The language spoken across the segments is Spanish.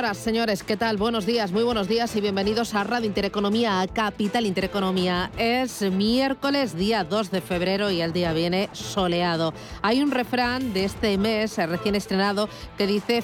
Señoras, señores, ¿qué tal? Buenos días, muy buenos días y bienvenidos a Radio Intereconomía, a Capital Intereconomía. Es miércoles, día 2 de febrero y el día viene soleado. Hay un refrán de este mes recién estrenado que dice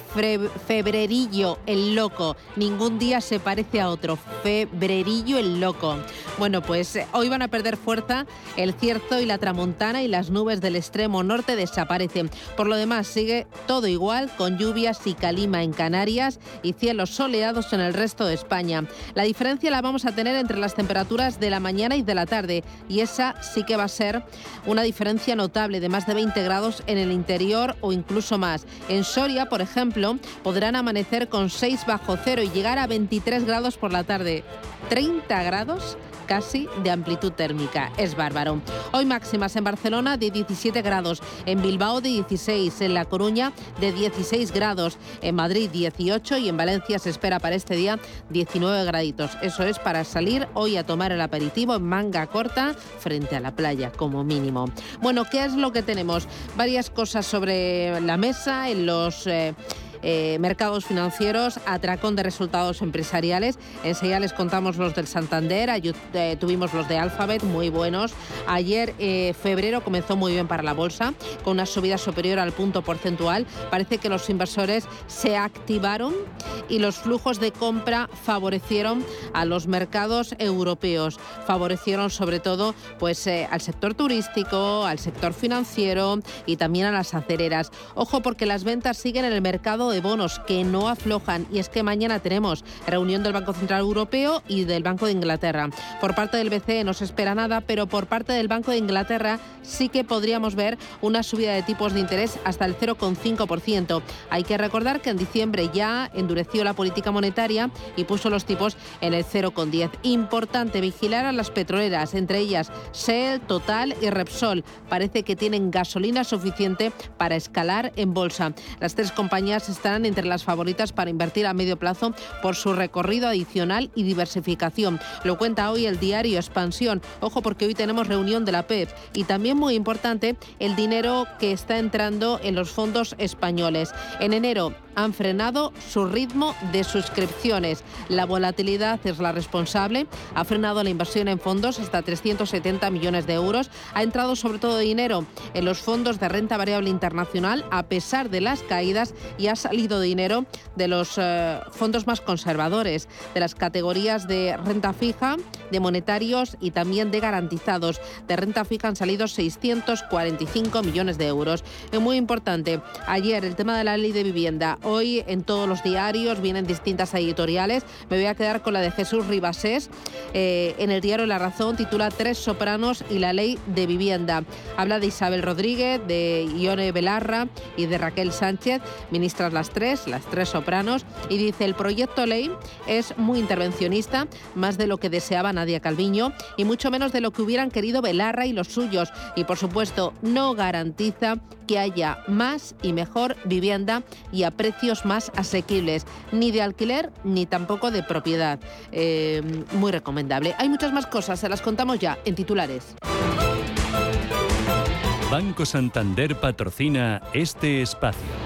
febrerillo el loco. Ningún día se parece a otro. Febrerillo el loco. Bueno, pues eh, hoy van a perder fuerza el cierzo y la tramontana y las nubes del extremo norte desaparecen. Por lo demás, sigue todo igual con lluvias y calima en Canarias y cielos soleados en el resto de España. La diferencia la vamos a tener entre las temperaturas de la mañana y de la tarde y esa sí que va a ser una diferencia notable de más de 20 grados en el interior o incluso más. En Soria, por ejemplo, podrán amanecer con 6 bajo cero y llegar a 23 grados por la tarde. 30 grados casi de amplitud térmica. Es bárbaro. Hoy máximas en Barcelona de 17 grados, en Bilbao de 16, en La Coruña de 16 grados, en Madrid 18 y en Valencia se espera para este día 19 graditos. Eso es para salir hoy a tomar el aperitivo en manga corta frente a la playa como mínimo. Bueno, ¿qué es lo que tenemos? Varias cosas sobre la mesa en los... Eh, eh, mercados financieros, atracón de resultados empresariales. Enseguida les contamos los del Santander, eh, tuvimos los de Alphabet, muy buenos. Ayer, eh, febrero, comenzó muy bien para la bolsa, con una subida superior al punto porcentual. Parece que los inversores se activaron y los flujos de compra favorecieron a los mercados europeos. Favorecieron sobre todo pues, al sector turístico, al sector financiero y también a las acereras. Ojo porque las ventas siguen en el mercado de bonos que no aflojan y es que mañana tenemos reunión del Banco Central Europeo y del Banco de Inglaterra. Por parte del BCE no se espera nada, pero por parte del Banco de Inglaterra sí que podríamos ver una subida de tipos de interés hasta el 0,5%. Hay que recordar que en diciembre ya endureció la política monetaria y puso los tipos en el 0,10. Importante vigilar a las petroleras, entre ellas Shell, Total y Repsol. Parece que tienen gasolina suficiente para escalar en bolsa. Las tres compañías estarán entre las favoritas para invertir a medio plazo por su recorrido adicional y diversificación. Lo cuenta hoy el diario Expansión. Ojo porque hoy tenemos reunión de la PEP y también muy importante el dinero que está entrando en los fondos españoles. En enero han frenado su ritmo de suscripciones. La volatilidad es la responsable. Ha frenado la inversión en fondos hasta 370 millones de euros. Ha entrado sobre todo dinero en los fondos de renta variable internacional a pesar de las caídas y ha salido dinero de los eh, fondos más conservadores, de las categorías de renta fija, de monetarios y también de garantizados. De renta fija han salido 645 millones de euros. Es muy importante. Ayer el tema de la ley de vivienda Hoy en todos los diarios vienen distintas editoriales. Me voy a quedar con la de Jesús Ribasés. Eh, en el diario La Razón titula Tres sopranos y la ley de vivienda. Habla de Isabel Rodríguez, de Ione Belarra y de Raquel Sánchez, ministras las tres, las tres sopranos, y dice el proyecto ley es muy intervencionista, más de lo que deseaba Nadia Calviño y mucho menos de lo que hubieran querido Belarra y los suyos. Y por supuesto no garantiza que haya más y mejor vivienda y a más asequibles, ni de alquiler ni tampoco de propiedad. Eh, muy recomendable. Hay muchas más cosas, se las contamos ya en titulares. Banco Santander patrocina este espacio.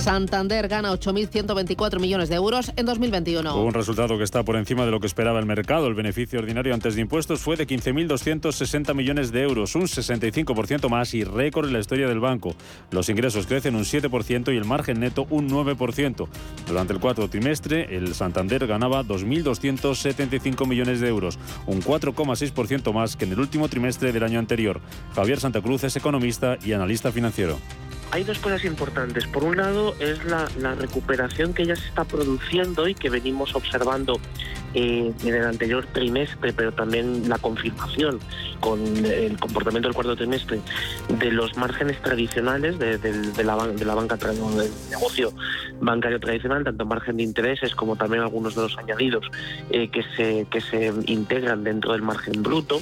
Santander gana 8.124 millones de euros en 2021. Un resultado que está por encima de lo que esperaba el mercado. El beneficio ordinario antes de impuestos fue de 15.260 millones de euros, un 65% más y récord en la historia del banco. Los ingresos crecen un 7% y el margen neto un 9%. Durante el cuarto trimestre, el Santander ganaba 2.275 millones de euros, un 4,6% más que en el último trimestre del año anterior. Javier Santa Cruz es economista y analista financiero Hay dos cosas importantes. Por un lado es la, recuperación que ya se está produciendo y que venimos observando eh, en el anterior trimestre, pero también la confirmación con el comportamiento del cuarto trimestre de los márgenes tradicionales de, de- de la, de la del negocio bancario tradicional, tanto margen de intereses como también algunos de los añadidos eh, que, se, que se integran dentro del margen bruto.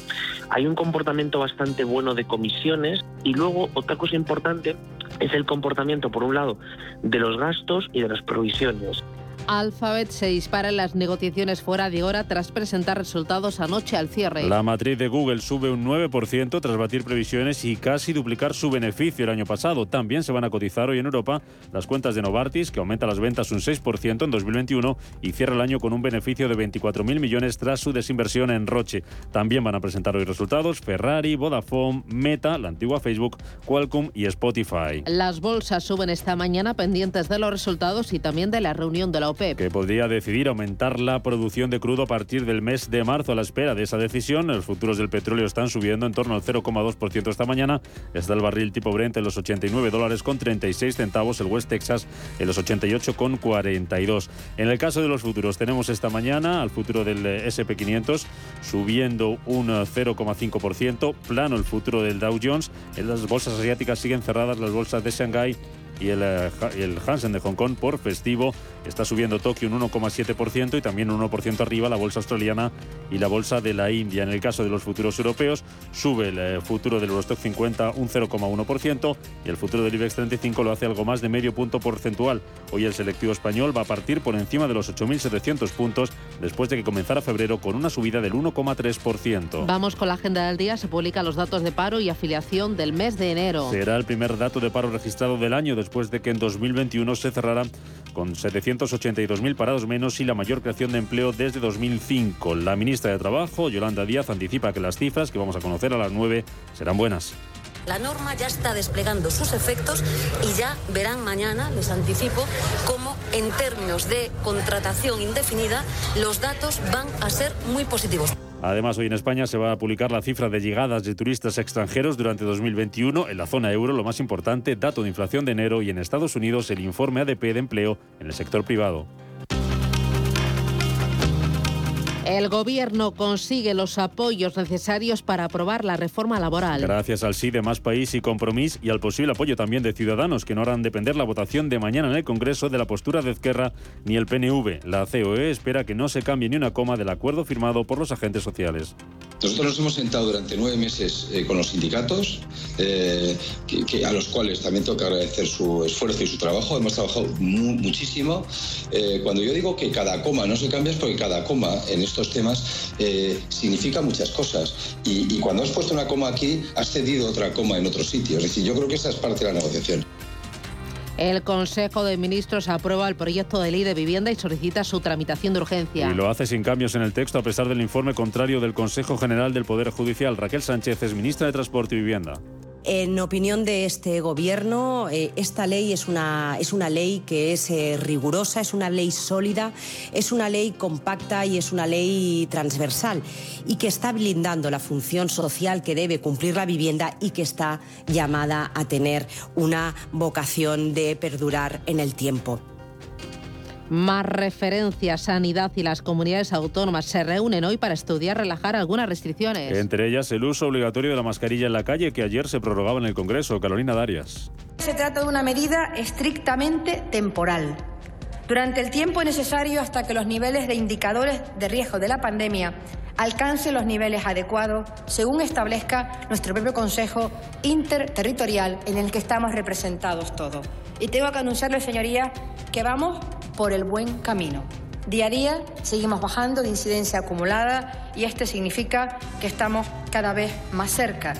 Hay un comportamiento bastante bueno de comisiones y luego otra cosa importante es el comportamiento, por un lado, de los gastos y de las provisiones. Alphabet se dispara en las negociaciones fuera de hora tras presentar resultados anoche al cierre. La matriz de Google sube un 9% tras batir previsiones y casi duplicar su beneficio el año pasado. También se van a cotizar hoy en Europa las cuentas de Novartis, que aumenta las ventas un 6% en 2021 y cierra el año con un beneficio de 24.000 millones tras su desinversión en Roche. También van a presentar hoy resultados Ferrari, Vodafone, Meta, la antigua Facebook, Qualcomm y Spotify. Las bolsas suben esta mañana pendientes de los resultados y también de la reunión de la OPEP. que podría decidir aumentar la producción de crudo a partir del mes de marzo. A la espera de esa decisión, los futuros del petróleo están subiendo en torno al 0,2% esta mañana. Está el barril tipo Brent en los 89 dólares con 36 centavos, el West Texas en los 88 con 42. En el caso de los futuros, tenemos esta mañana al futuro del eh, SP500 subiendo un eh, 0,5%, plano el futuro del Dow Jones. En las bolsas asiáticas siguen cerradas las bolsas de Shanghái y el, eh, el Hansen de Hong Kong por festivo está subiendo Tokio un 1,7% y también un 1% arriba la bolsa australiana y la bolsa de la India. En el caso de los futuros europeos, sube el eh, futuro del Eurostock 50 un 0,1% y el futuro del IBEX 35 lo hace algo más de medio punto porcentual. Hoy el selectivo español va a partir por encima de los 8.700 puntos después de que comenzara febrero con una subida del 1,3%. Vamos con la agenda del día. Se publican los datos de paro y afiliación del mes de enero. Será el primer dato de paro registrado del año después de que en 2021 se cerrara con 782.000 parados menos y la mayor creación de empleo desde 2005. La ministra de Trabajo, Yolanda Díaz, anticipa que las cifras que vamos a conocer a las 9 serán buenas. La norma ya está desplegando sus efectos y ya verán mañana, les anticipo, cómo en términos de contratación indefinida los datos van a ser muy positivos. Además, hoy en España se va a publicar la cifra de llegadas de turistas extranjeros durante 2021 en la zona euro, lo más importante, dato de inflación de enero y en Estados Unidos el informe ADP de empleo en el sector privado. El gobierno consigue los apoyos necesarios para aprobar la reforma laboral. Gracias al sí de Más País y Compromís y al posible apoyo también de Ciudadanos, que no harán depender la votación de mañana en el Congreso de la postura de Ezquerra ni el PNV. La COE espera que no se cambie ni una coma del acuerdo firmado por los agentes sociales. Nosotros nos hemos sentado durante nueve meses eh, con los sindicatos, eh, que, a los cuales también tengo que agradecer su esfuerzo y su trabajo. Hemos trabajado mu- muchísimo. Eh, cuando yo digo que cada coma no se cambia es porque cada coma en estos temas eh, significa muchas cosas. Y, y cuando has puesto una coma aquí, has cedido otra coma en otro sitio. Es decir, yo creo que esa es parte de la negociación. El Consejo de Ministros aprueba el proyecto de ley de vivienda y solicita su tramitación de urgencia. Y lo hace sin cambios en el texto a pesar del informe contrario del Consejo General del Poder Judicial. Raquel Sánchez es ministra de Transporte y Vivienda. En opinión de este gobierno, eh, esta ley es una, es una ley que es eh, rigurosa, es una ley sólida, es una ley compacta y es una ley transversal y que está blindando la función social que debe cumplir la vivienda y que está llamada a tener una vocación de perdurar en el tiempo. Más referencias, sanidad y las comunidades autónomas se reúnen hoy para estudiar relajar algunas restricciones. Entre ellas, el uso obligatorio de la mascarilla en la calle que ayer se prorrogaba en el Congreso. Carolina Darias. Se trata de una medida estrictamente temporal. Durante el tiempo necesario hasta que los niveles de indicadores de riesgo de la pandemia alcancen los niveles adecuados, según establezca nuestro propio Consejo Interterritorial en el que estamos representados todos. Y tengo que anunciarles, señorías, que vamos por el buen camino. Día a día seguimos bajando de incidencia acumulada y este significa que estamos cada vez más cerca.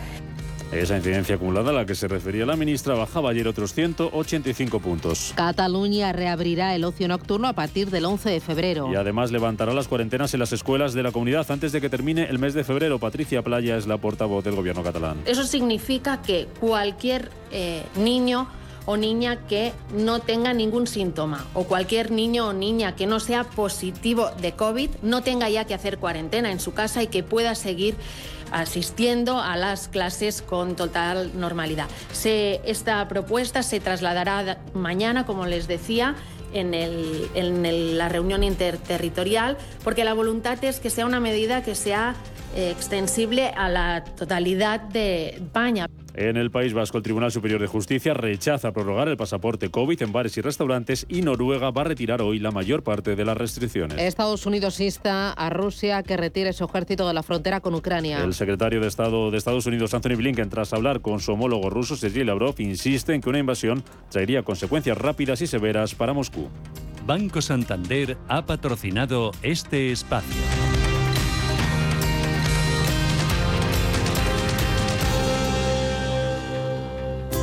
Esa incidencia acumulada a la que se refería la ministra bajaba ayer otros 185 puntos. Cataluña reabrirá el ocio nocturno a partir del 11 de febrero. Y además levantará las cuarentenas en las escuelas de la comunidad antes de que termine el mes de febrero. Patricia Playa es la portavoz del gobierno catalán. Eso significa que cualquier eh, niño o niña que no tenga ningún síntoma o cualquier niño o niña que no sea positivo de COVID no tenga ya que hacer cuarentena en su casa y que pueda seguir asistiendo a las clases con total normalidad. esta propuesta se trasladará mañana, como les decía, en, la reunión interterritorial, porque la voluntad es que sea una medida que sea eh, extensible a la totalidad de España. En el País Vasco, el Tribunal Superior de Justicia rechaza prorrogar el pasaporte COVID en bares y restaurantes y Noruega va a retirar hoy la mayor parte de las restricciones. Estados Unidos insta a Rusia que retire su ejército de la frontera con Ucrania. El secretario de Estado de Estados Unidos, Anthony Blinken, tras hablar con su homólogo ruso, Sergei Lavrov, insiste en que una invasión traería consecuencias rápidas y severas para Moscú. Banco Santander ha patrocinado este espacio.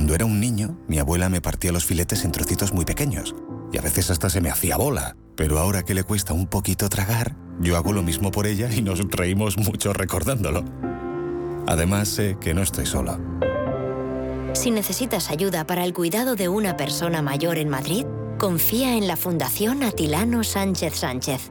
Cuando era un niño, mi abuela me partía los filetes en trocitos muy pequeños y a veces hasta se me hacía bola. Pero ahora que le cuesta un poquito tragar, yo hago lo mismo por ella y nos reímos mucho recordándolo. Además, sé que no estoy solo. Si necesitas ayuda para el cuidado de una persona mayor en Madrid, confía en la Fundación Atilano Sánchez Sánchez.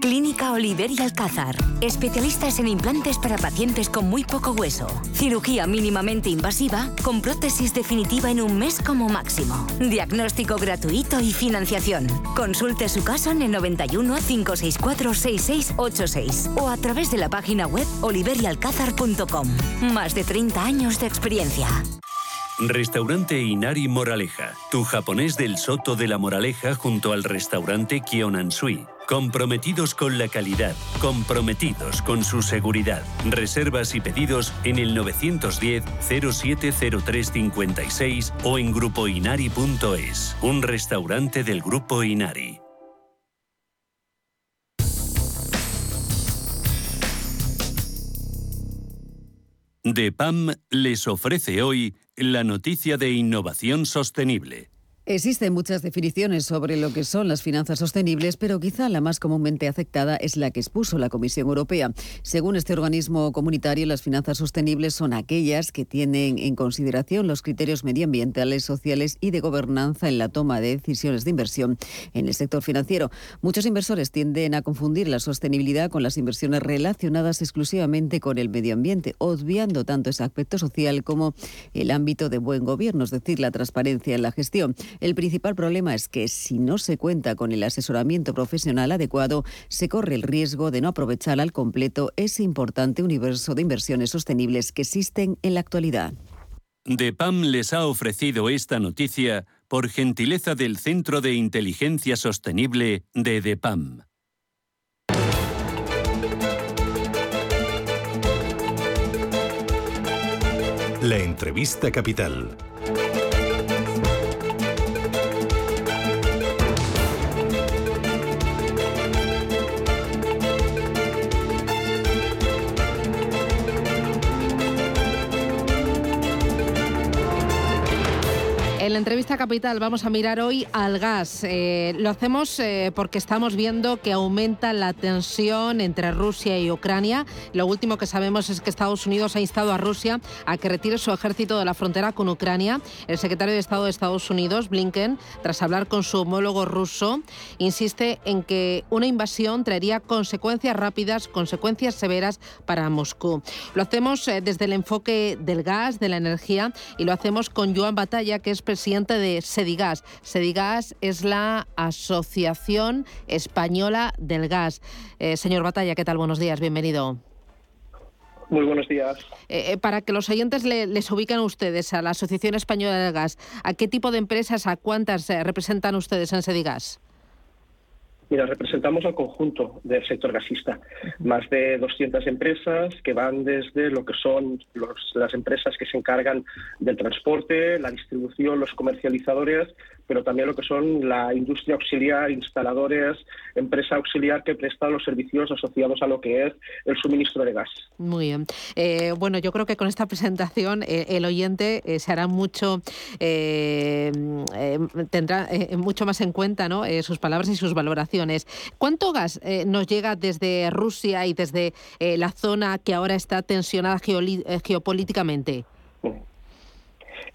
Clínica Oliver y Alcázar. Especialistas en implantes para pacientes con muy poco hueso. Cirugía mínimamente invasiva con prótesis definitiva en un mes como máximo. Diagnóstico gratuito y financiación. Consulte su caso en el 91 564 6686 o a través de la página web oliverialcázar.com. Más de 30 años de experiencia. Restaurante Inari Moraleja, tu japonés del Soto de la Moraleja junto al restaurante Kionansui. Comprometidos con la calidad, comprometidos con su seguridad. Reservas y pedidos en el 910-070356 o en grupoinari.es, un restaurante del Grupo Inari. DEPAM les ofrece hoy la noticia de innovación sostenible. Existen muchas definiciones sobre lo que son las finanzas sostenibles, pero quizá la más comúnmente aceptada es la que expuso la Comisión Europea. Según este organismo comunitario, las finanzas sostenibles son aquellas que tienen en consideración los criterios medioambientales, sociales y de gobernanza en la toma de decisiones de inversión en el sector financiero. Muchos inversores tienden a confundir la sostenibilidad con las inversiones relacionadas exclusivamente con el medio ambiente, obviando tanto ese aspecto social como el ámbito de buen gobierno, es decir, la transparencia en la gestión. El principal problema es que si no se cuenta con el asesoramiento profesional adecuado, se corre el riesgo de no aprovechar al completo ese importante universo de inversiones sostenibles que existen en la actualidad. DEPAM les ha ofrecido esta noticia por gentileza del Centro de Inteligencia Sostenible de DEPAM. La entrevista capital. El entrevista capital vamos a mirar hoy al gas. Eh, lo hacemos eh, porque estamos viendo que aumenta la tensión entre Rusia y Ucrania. Lo último que sabemos es que Estados Unidos ha instado a Rusia a que retire su ejército de la frontera con Ucrania. El secretario de Estado de Estados Unidos, Blinken, tras hablar con su homólogo ruso, insiste en que una invasión traería consecuencias rápidas, consecuencias severas para Moscú. Lo hacemos eh, desde el enfoque del gas, de la energía, y lo hacemos con Joan Batalla, que es presidente de Sedigas. Sedigas es la Asociación Española del Gas. Eh, señor Batalla, ¿qué tal? Buenos días, bienvenido. Muy buenos días. Eh, para que los oyentes les ubiquen a ustedes a la Asociación Española del Gas, ¿a qué tipo de empresas, a cuántas representan ustedes en Sedigas? Mira, representamos al conjunto del sector gasista, más de 200 empresas que van desde lo que son las empresas que se encargan del transporte, la distribución, los comercializadores, pero también lo que son la industria auxiliar, instaladores, empresa auxiliar que presta los servicios asociados a lo que es el suministro de gas. Muy bien. Eh, bueno, yo creo que con esta presentación eh, el oyente eh, se hará mucho, tendrá mucho más en cuenta ¿no? sus palabras y sus valoraciones. ¿Cuánto gas nos llega desde Rusia y desde la zona que ahora está tensionada geopolíticamente?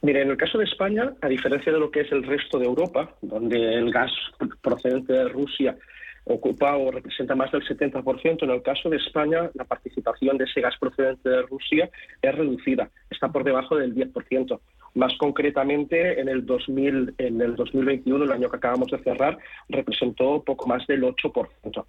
Mire, en el caso de España, a diferencia de lo que es el resto de Europa, donde el gas procedente de Rusia ocupa o representa más del 70%. En el caso de España, la participación de ese gas procedente de Rusia es reducida, está por debajo del 10%. Más concretamente, en el, 2000, en el 2021, el año que acabamos de cerrar, representó poco más del 8%.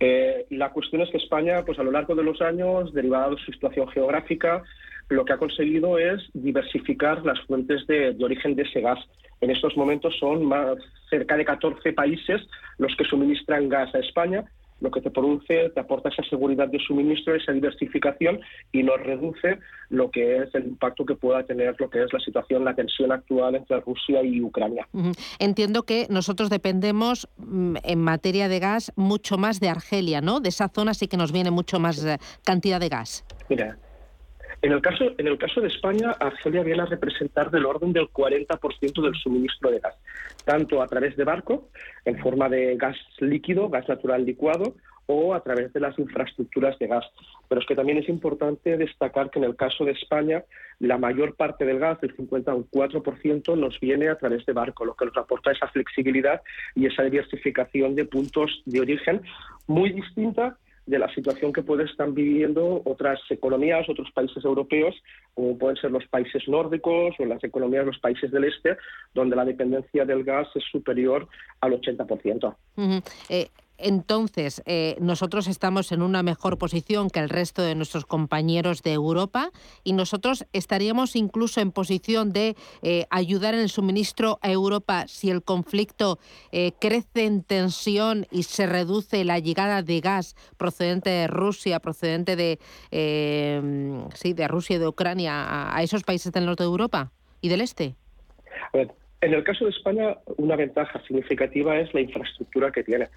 Eh, la cuestión es que España, pues a lo largo de los años, derivada de su situación geográfica, lo que ha conseguido es diversificar las fuentes de, origen de ese gas. En estos momentos son más, cerca de 14 países los que suministran gas a España, lo que te produce, te aporta esa seguridad de suministro, esa diversificación y nos reduce lo que es el impacto que pueda tener lo que es la situación, la tensión actual entre Rusia y Ucrania. Entiendo que nosotros dependemos mm, en materia de gas mucho más de Argelia, ¿no? De esa zona sí que nos viene mucho más eh, cantidad de gas. Mira, en el caso, en el caso de España, Argelia viene a representar del orden del 40% del suministro de gas, tanto a través de barco, en forma de gas líquido, gas natural licuado, o a través de las infraestructuras de gas. Pero es que también es importante destacar que en el caso de España, la mayor parte del gas, el 54%, nos viene a través de barco, lo que nos aporta esa flexibilidad y esa diversificación de puntos de origen muy distinta de la situación que pueden estar viviendo otras economías, otros países europeos, como pueden ser los países nórdicos o las economías de los países del este, donde la dependencia del gas es superior al 80%. Entonces, eh, nosotros estamos en una mejor posición que el resto de nuestros compañeros de Europa y nosotros estaríamos incluso en posición de eh, ayudar en el suministro a Europa si el conflicto eh, crece en tensión y se reduce la llegada de gas procedente de Rusia, procedente de, sí, de Rusia y de Ucrania a, a, esos países del norte de Europa y del este. En el caso de España, una ventaja significativa es la infraestructura que tiene.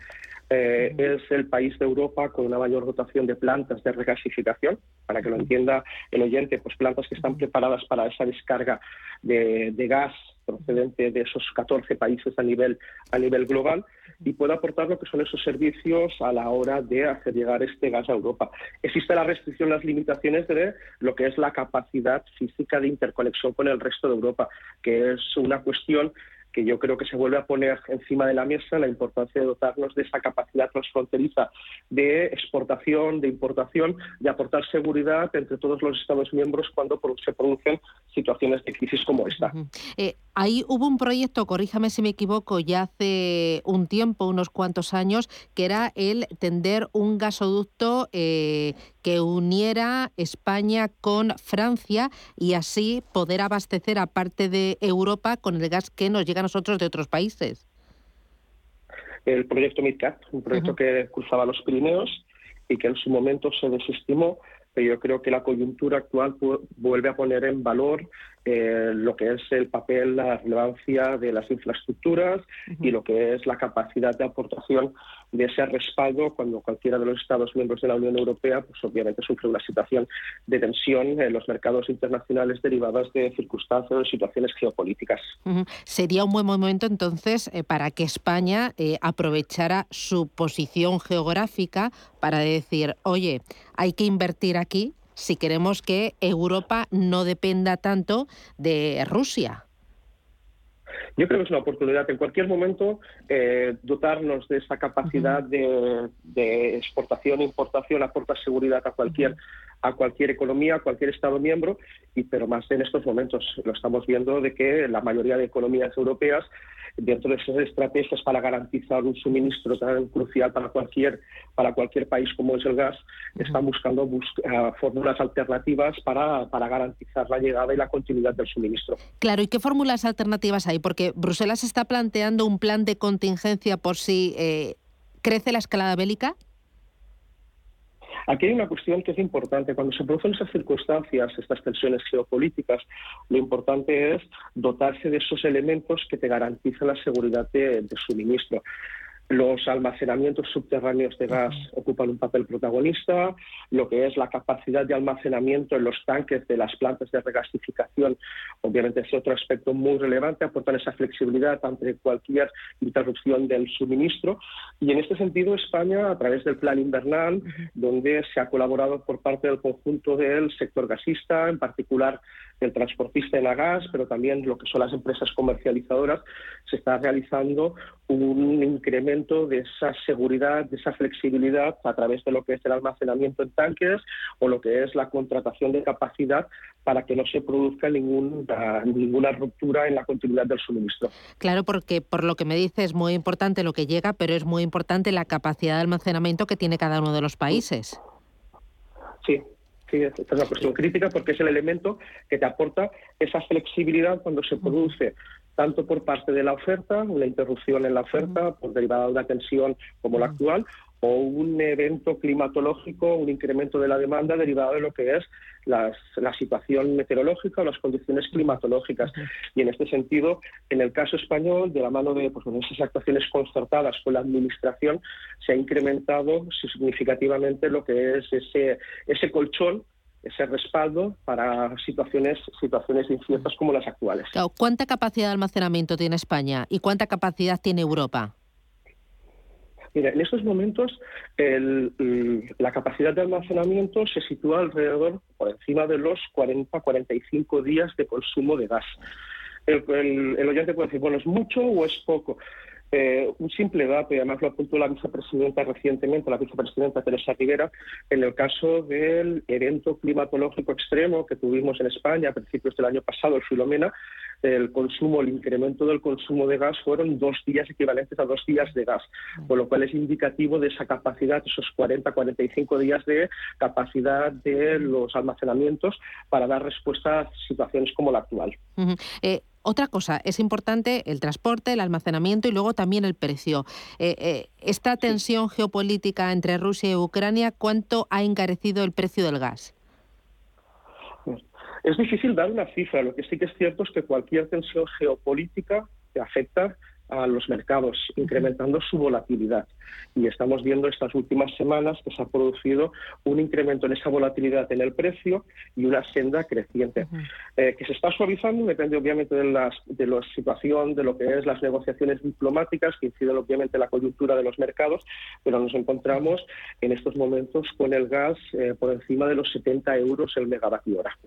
Eh, es el país de Europa con una mayor dotación de plantas de regasificación, para que lo entienda el oyente, pues plantas que están preparadas para esa descarga de, gas procedente de esos 14 países a nivel, a nivel global y puede aportar lo que son esos servicios a la hora de hacer llegar este gas a Europa. Existe la restricción, las limitaciones de lo que es la capacidad física de interconexión con el resto de Europa, que es una cuestión que yo creo que se vuelve a poner encima de la mesa la importancia de dotarnos de esa capacidad transfronteriza de exportación, de importación, de aportar seguridad entre todos los Estados miembros cuando se producen situaciones de crisis como esta. Eh, ahí hubo un proyecto, corríjame si me equivoco, ya hace un tiempo, unos cuantos años, que era el tender un gasoducto eh, que uniera España con Francia y así poder abastecer a parte de Europa con el gas que nos llega a nosotros de otros países. El proyecto MidCat, un proyecto que cruzaba los Pirineos y que en su momento se desestimó pero yo creo que la coyuntura actual vuelve a poner en valor eh, lo que es el papel, la relevancia de las infraestructuras y lo que es la capacidad de aportación de ese respaldo cuando cualquiera de los Estados miembros de la Unión Europea, pues obviamente sufre una situación de tensión en los mercados internacionales derivadas de circunstancias o situaciones geopolíticas. Sería un buen momento entonces eh, para que España eh, aprovechara su posición geográfica para decir, oye, hay que invertir aquí si queremos que Europa no dependa tanto de Rusia. Yo creo que es una oportunidad en cualquier momento eh, dotarnos de esa capacidad de, exportación e importación aporta seguridad a cualquier a cualquier economía, a cualquier Estado miembro, y pero más en estos momentos lo estamos viendo de que la mayoría de economías europeas dentro de esas estrategias para garantizar un suministro tan crucial para cualquier, para cualquier país como es el gas, están buscando eh, fórmulas alternativas para, para garantizar la llegada y la continuidad del suministro. Claro, ¿y qué fórmulas alternativas hay? Porque Bruselas está planteando un plan de contingencia por si eh, crece la escalada bélica. Aquí hay una cuestión que es importante. Cuando se producen esas circunstancias, estas tensiones geopolíticas, lo importante es dotarse de esos elementos que te garantizan la seguridad de suministro. Los almacenamientos subterráneos de gas ocupan un papel protagonista, lo que es la capacidad de almacenamiento en los tanques de las plantas de regasificación, obviamente es otro aspecto muy relevante, aportan esa flexibilidad ante cualquier interrupción del suministro. Y en este sentido, España, a través del plan invernal, donde se ha colaborado por parte del conjunto del sector gasista, en particular el transportista en la gas, pero también lo que son las empresas comercializadoras, se está realizando un incremento de esa seguridad, de esa flexibilidad a través de lo que es el almacenamiento en tanques o lo que es la contratación de capacidad para que no se produzca ninguna, ninguna ruptura en la continuidad del suministro. Claro, porque por lo que me dice es muy importante lo que llega, pero es muy importante la capacidad de almacenamiento que tiene cada uno de los países. Sí, Sí, esta es una cuestión crítica porque es el elemento que te aporta esa flexibilidad cuando se produce tanto por parte de la oferta, una interrupción en la oferta por derivada de una tensión como la actual, o un evento climatológico, un incremento de la demanda derivado de lo que es la situación meteorológica o las condiciones climatológicas. Y en este sentido, en el caso español, de la mano de pues, esas actuaciones concertadas con la Administración, se ha incrementado significativamente lo que es ese, ese colchón ese respaldo para situaciones, situaciones inciertas como las actuales. ¿Cuánta capacidad de almacenamiento tiene España y cuánta capacidad tiene Europa? Mira, en estos momentos la capacidad de almacenamiento se sitúa alrededor, por encima de los 40-45 días de consumo de gas. El, el, oyente puede decir, bueno, ¿es mucho o es poco? Eh, un simple dato, y además lo apuntó la vicepresidenta recientemente, la vicepresidenta Teresa Rivera, en el caso del evento climatológico extremo que tuvimos en España a principios del año pasado, el Filomena, el consumo, el incremento del consumo de gas fueron dos días equivalentes a dos días de gas, con lo cual es indicativo de esa capacidad, esos 40, 45 días de capacidad de los almacenamientos para dar respuesta a situaciones como la actual. Otra cosa, es importante el transporte, el almacenamiento y luego también el precio. Eh, eh, esta tensión geopolítica entre Rusia y Ucrania, ¿cuánto ha encarecido el precio del gas? Es difícil dar una cifra. Lo que sí que es cierto es que cualquier tensión geopolítica te afecta a los mercados, incrementando su volatilidad. Y estamos viendo estas últimas semanas que se ha producido un incremento en esa volatilidad en el precio y una senda creciente. Eh, que se está suavizando depende obviamente de, las, de la situación, de lo que es las negociaciones diplomáticas, que inciden obviamente en la coyuntura de los mercados, pero nos encontramos en estos momentos con el gas eh, por encima de los 70 euros el megavatio hora.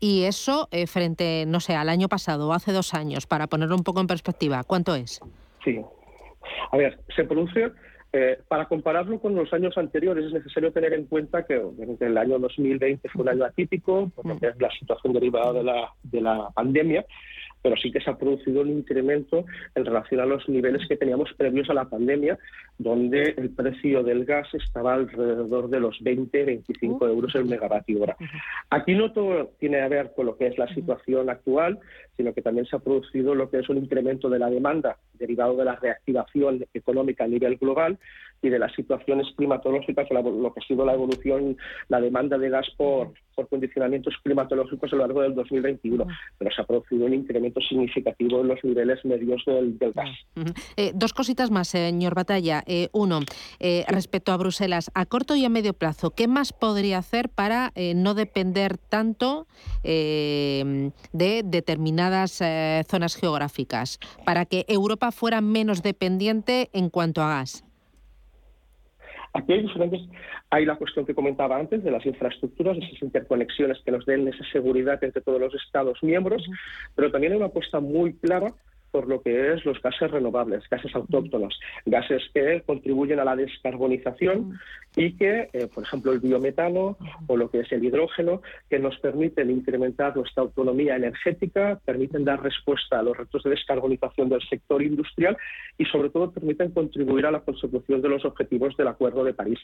Y eso eh, frente, no sé, al año pasado o hace dos años, para ponerlo un poco en perspectiva, ¿cuánto es? Sí. A ver, se produce eh, para compararlo con los años anteriores es necesario tener en cuenta que el año 2020 fue un año atípico, por lo que es la situación derivada de la, de la pandemia, pero sí que se ha producido un incremento en relación a los niveles que teníamos previos a la pandemia, donde el precio del gas estaba alrededor de los 20-25 euros el megavatio hora. Aquí no todo tiene que ver con lo que es la situación actual, sino que también se ha producido lo que es un incremento de la demanda derivado de la reactivación económica a nivel global y de las situaciones climatológicas, lo que ha sido la evolución, la demanda de gas por, por condicionamientos climatológicos a lo largo del 2021, pero se ha producido un incremento significativo en los niveles medios del, gas. Eh, dos cositas más, señor Batalla. Eh, uno, eh, respecto a Bruselas, a corto y a medio plazo, ¿qué más podría hacer para no depender tanto de determinadas zonas geográficas, para que Europa fuera menos dependiente en cuanto a gas? Aquí hay diferentes, hay la cuestión que comentaba antes de las infraestructuras, esas interconexiones que nos den esa seguridad entre todos los Estados miembros, pero también hay una apuesta muy clara por lo que es los gases renovables, gases autóctonos, gases que contribuyen a la descarbonización y que, eh, por ejemplo, el biometano o lo que es el hidrógeno, que nos permiten incrementar nuestra autonomía energética, permiten dar respuesta a los retos de descarbonización del sector industrial y, sobre todo, permiten contribuir a la consecución de los objetivos del Acuerdo de París.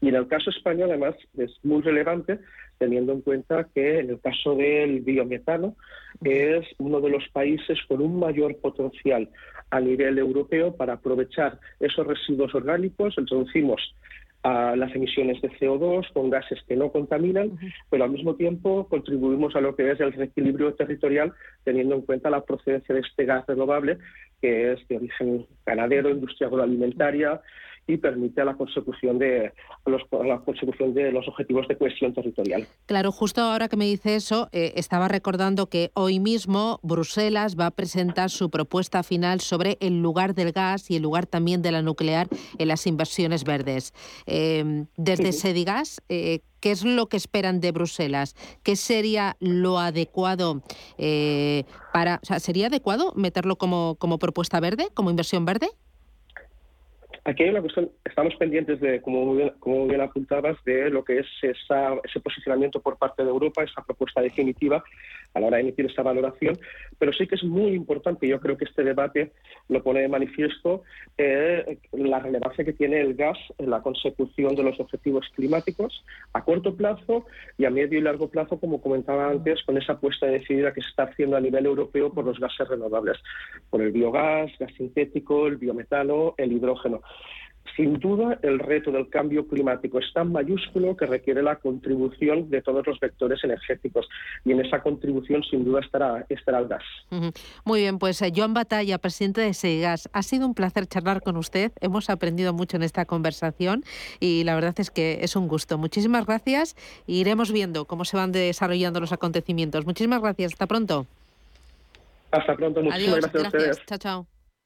Y en el caso español, además, es muy relevante teniendo en cuenta que en el caso del biometano es uno de los países con un mayor potencial a nivel europeo para aprovechar esos residuos orgánicos. Introducimos a las emisiones de CO2 con gases que no contaminan, pero al mismo tiempo contribuimos a lo que es el reequilibrio territorial teniendo en cuenta la procedencia de este gas renovable que es de origen ganadero, industria agroalimentaria, y permite la consecución de los, la consecución de los objetivos de cohesión territorial. Claro, justo ahora que me dice eso, eh, estaba recordando que hoy mismo Bruselas va a presentar su propuesta final sobre el lugar del gas y el lugar también de la nuclear en las inversiones verdes. Em, desde Sedigas, eh, ¿qué es lo que esperan de Bruselas? ¿Qué sería lo adecuado eh, para, o sea, sería adecuado meterlo como, como propuesta verde, como inversión verde? Aquí hay una cuestión, estamos pendientes de, como muy bien, como bien apuntabas, de lo que es ese posicionamiento por parte de Europa, esa propuesta definitiva a la hora de emitir esta valoración, pero sí que es muy importante, yo creo que este debate lo pone de manifiesto, eh, la relevancia que tiene el gas en la consecución de los objetivos climáticos a corto plazo y a medio y largo plazo, como comentaba antes, con esa apuesta decidida que se está haciendo a nivel europeo por los gases renovables, por el biogás, gas sintético, el biometano, el hidrógeno. Sin duda, el reto del cambio climático es tan mayúsculo que requiere la contribución de todos los vectores energéticos y en esa contribución, sin duda, estará, estará el gas. Muy bien, pues eh, Joan Batalla, presidente de Seigas, ha sido un placer charlar con usted. Hemos aprendido mucho en esta conversación y la verdad es que es un gusto. Muchísimas gracias y iremos viendo cómo se van desarrollando los acontecimientos. Muchísimas gracias. Hasta pronto. Hasta pronto. Muchísimas gracias, a ustedes. Chao, chao.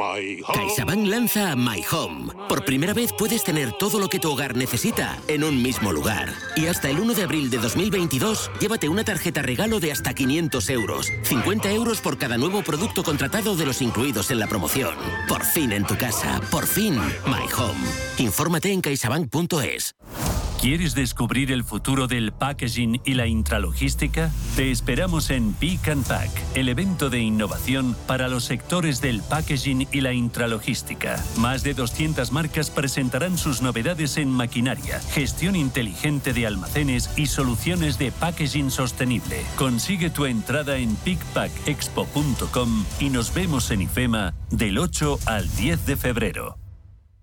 CaixaBank lanza My Home. Por primera vez puedes tener todo lo que tu hogar necesita en un mismo lugar. Y hasta el 1 de abril de 2022, llévate una tarjeta regalo de hasta 500 euros. 50 euros por cada nuevo producto contratado de los incluidos en la promoción. Por fin en tu casa. Por fin My Home. Infórmate en caixabank.es. ¿Quieres descubrir el futuro del packaging y la intralogística? Te esperamos en Pick and Pack, el evento de innovación para los sectores del packaging y la intralogística. Más de 200 marcas presentarán sus novedades en maquinaria, gestión inteligente de almacenes y soluciones de packaging sostenible. Consigue tu entrada en pickpackexpo.com y nos vemos en IFEMA del 8 al 10 de febrero.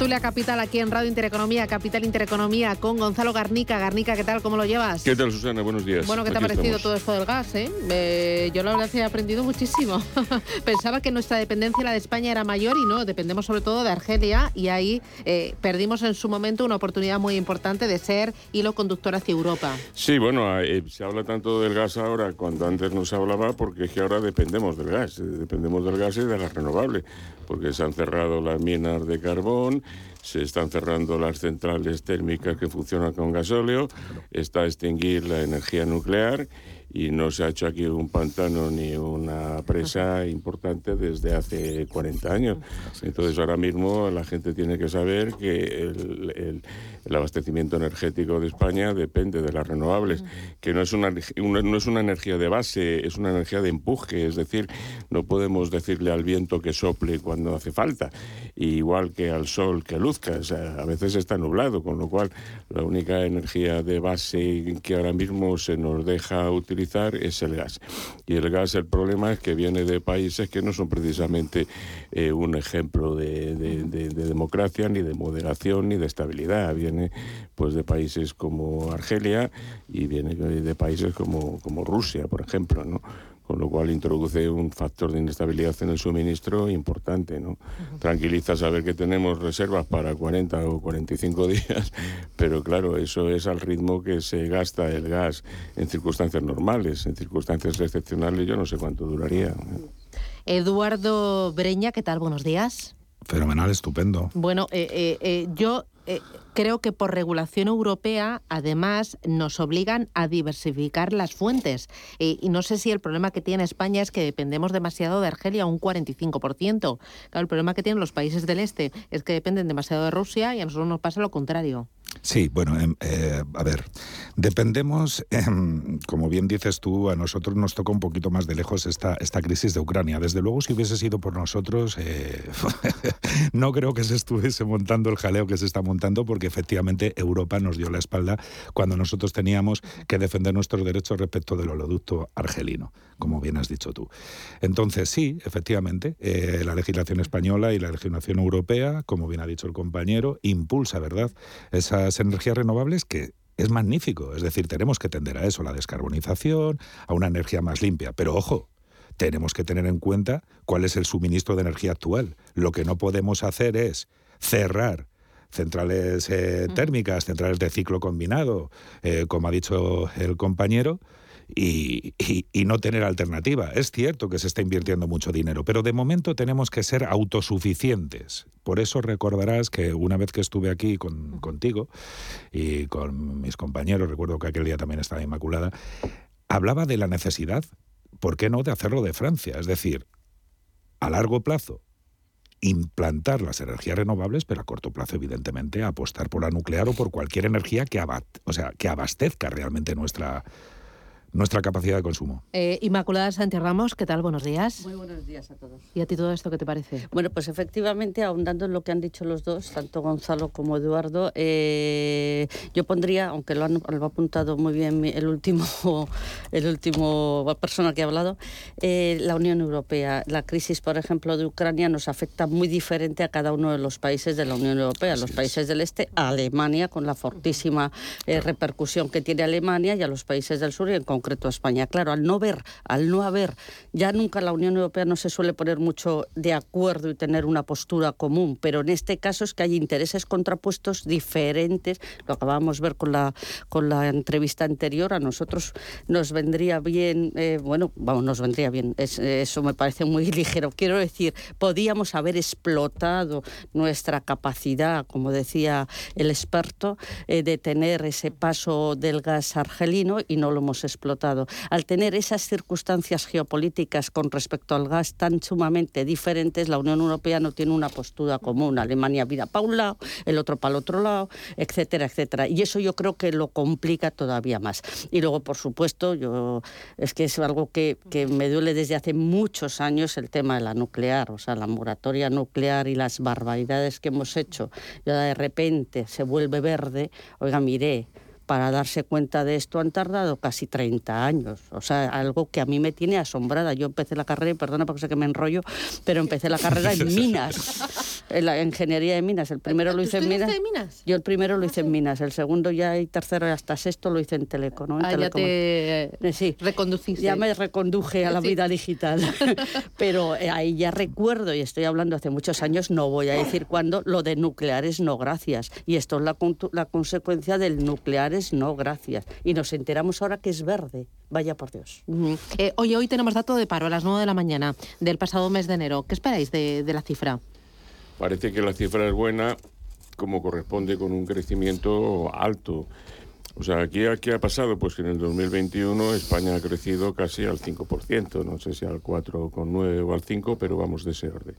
Tertulia Capital aquí en Radio Intereconomía, Capital Intereconomía con Gonzalo Garnica. Garnica, ¿qué tal? ¿Cómo lo llevas? ¿Qué tal, Susana? Buenos días. Bueno, ¿qué te ha parecido estamos. todo esto del gas? Eh? Eh, yo la verdad he aprendido muchísimo. Pensaba que nuestra dependencia, la de España, era mayor y no, dependemos sobre todo de Argelia y ahí eh, perdimos en su momento una oportunidad muy importante de ser hilo conductor hacia Europa. Sí, bueno, eh, se habla tanto del gas ahora cuando antes no se hablaba porque es que ahora dependemos del gas, eh, dependemos del gas y de las renovables, porque se han cerrado las minas de carbón, se están cerrando las centrales térmicas que funcionan con gasóleo, está a extinguir la energía nuclear y no se ha hecho aquí un pantano ni una presa importante desde hace 40 años. Entonces ahora mismo la gente tiene que saber que el, el- el abastecimiento energético de España depende de las renovables, que no es una, una- no es una energía de base, es una energía de empuje, es decir, no podemos decirle al viento que sople cuando hace falta, igual que al sol que luzca, o sea, a veces está nublado, con lo cual la única energía de base que ahora mismo se nos deja utilizar es el gas. Y el gas, el problema es que viene de países que no son precisamente eh, un ejemplo de, de- de- de democracia, ni de moderación, ni de estabilidad. Viene pues de países como Argelia y viene de países como, como Rusia, por ejemplo, ¿no? con lo cual introduce un factor de inestabilidad en el suministro importante. ¿no? Tranquiliza saber que tenemos reservas para 40 o 45 días, pero claro, eso es al ritmo que se gasta el gas en circunstancias normales, en circunstancias excepcionales yo no sé cuánto duraría. Eduardo Breña, ¿qué tal? Buenos días. Fenomenal, estupendo. Bueno, eh, eh, eh, yo eh, creo que por regulación europea, además, nos obligan a diversificar las fuentes. Eh, y no sé si el problema que tiene España es que dependemos demasiado de Argelia, un 45%. Claro, el problema que tienen los países del este es que dependen demasiado de Rusia y a nosotros nos pasa lo contrario. Sí, bueno, em, eh, a ver, dependemos, em, como bien dices tú, a nosotros nos toca un poquito más de lejos esta, esta crisis de Ucrania. Desde luego, si hubiese sido por nosotros, eh, no creo que se estuviese montando el jaleo que se está montando, porque efectivamente Europa nos dio la espalda cuando nosotros teníamos que defender nuestros derechos respecto del oleoducto argelino, como bien has dicho tú. Entonces, sí, efectivamente, eh, la legislación española y la legislación europea, como bien ha dicho el compañero, impulsa, ¿verdad?, esas energías renovables que es magnífico. Es decir, tenemos que tender a eso, la descarbonización, a una energía más limpia. Pero ojo, tenemos que tener en cuenta cuál es el suministro de energía actual. Lo que no podemos hacer es cerrar centrales eh, térmicas, centrales de ciclo combinado, eh, como ha dicho el compañero, y, y- y no tener alternativa. Es cierto que se está invirtiendo mucho dinero, pero de momento tenemos que ser autosuficientes. Por eso recordarás que una vez que estuve aquí con- contigo y con mis compañeros, recuerdo que aquel día también estaba Inmaculada, hablaba de la necesidad, ¿por qué no?, de hacerlo de Francia. Es decir, a largo plazo, implantar las energías renovables, pero a corto plazo, evidentemente, apostar por la nuclear o por cualquier energía que, aba- o sea, que abastezca realmente nuestra, nuestra capacidad de consumo. Eh, Inmaculada Sánchez Ramos, ¿qué tal? Buenos días. Muy buenos días a todos. ¿Y a ti todo esto qué te parece? Bueno, pues efectivamente, ahondando en lo que han dicho los dos, tanto Gonzalo como Eduardo, eh, yo pondría, aunque lo, han, lo ha apuntado muy bien el último, el último persona que ha hablado, eh, la Unión Europea. La crisis, por ejemplo, de Ucrania nos afecta muy diferente a cada uno de los países de la Unión Europea. los países del este, a Alemania, con la fortísima eh, repercusión que tiene Alemania, y a los países del sur, y en concreto concreto a España. Claro, al no ver, al no haber, ya nunca la Unión Europea no se suele poner mucho de acuerdo y tener una postura común, pero en este caso es que hay intereses contrapuestos diferentes. Lo acabamos de ver con la, con la entrevista anterior. A nosotros nos vendría bien, eh, bueno, vamos, nos vendría bien, eso me parece muy ligero. Quiero decir, podíamos haber explotado nuestra capacidad, como decía el experto, eh, de tener ese paso del gas argelino y no lo hemos explotado. Al tener esas circunstancias geopolíticas con respecto al gas tan sumamente diferentes, la Unión Europea no tiene una postura común. Alemania mira para un lado, el otro para el otro lado, etcétera, etcétera. Y eso yo creo que lo complica todavía más. Y luego, por supuesto, yo es que es algo que, que me duele desde hace muchos años el tema de la nuclear, o sea, la moratoria nuclear y las barbaridades que hemos hecho. Y de repente se vuelve verde, oiga, mire, para darse cuenta de esto han tardado casi 30 años. O sea, algo que a mí me tiene asombrada. Yo empecé la carrera, y perdona porque sé que me enrollo, pero empecé la carrera en minas, en la ingeniería de minas. El primero lo hice en minas. de minas? Yo el primero lo hice en minas, el segundo ya y tercero y hasta sexto lo hice en Teleco. ¿no? En ah, ya te sí. reconduciste. Ya me reconduje a la vida digital. pero eh, ahí ya recuerdo, y estoy hablando hace muchos años, no voy a decir cuándo, lo de nucleares no gracias. Y esto es la, la consecuencia del nucleares no, gracias. Y nos enteramos ahora que es verde. Vaya por Dios. Eh, oye, hoy tenemos dato de paro a las 9 de la mañana del pasado mes de enero. ¿Qué esperáis de, la cifra? Parece que la cifra es buena, como corresponde con un crecimiento alto. O sea, aquí ¿qué ha pasado? Pues que en el 2021 España ha crecido casi al 5%, no sé si al 4,9 o al 5, pero vamos de ese orden.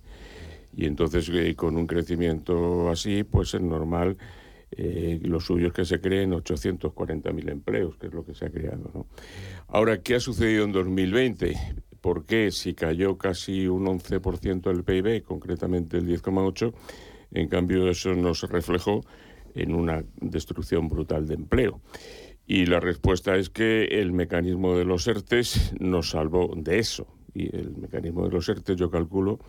Y entonces eh, con un crecimiento así, pues es normal eh, lo suyo es que se creen 840.000 empleos, que es lo que se ha creado. ¿no? Ahora, ¿qué ha sucedido en 2020? ¿Por qué si cayó casi un 11% el PIB, concretamente el 10,8%, en cambio eso no se reflejó en una destrucción brutal de empleo? Y la respuesta es que el mecanismo de los ERTES nos salvó de eso. Y el mecanismo de los ERTES, yo calculo,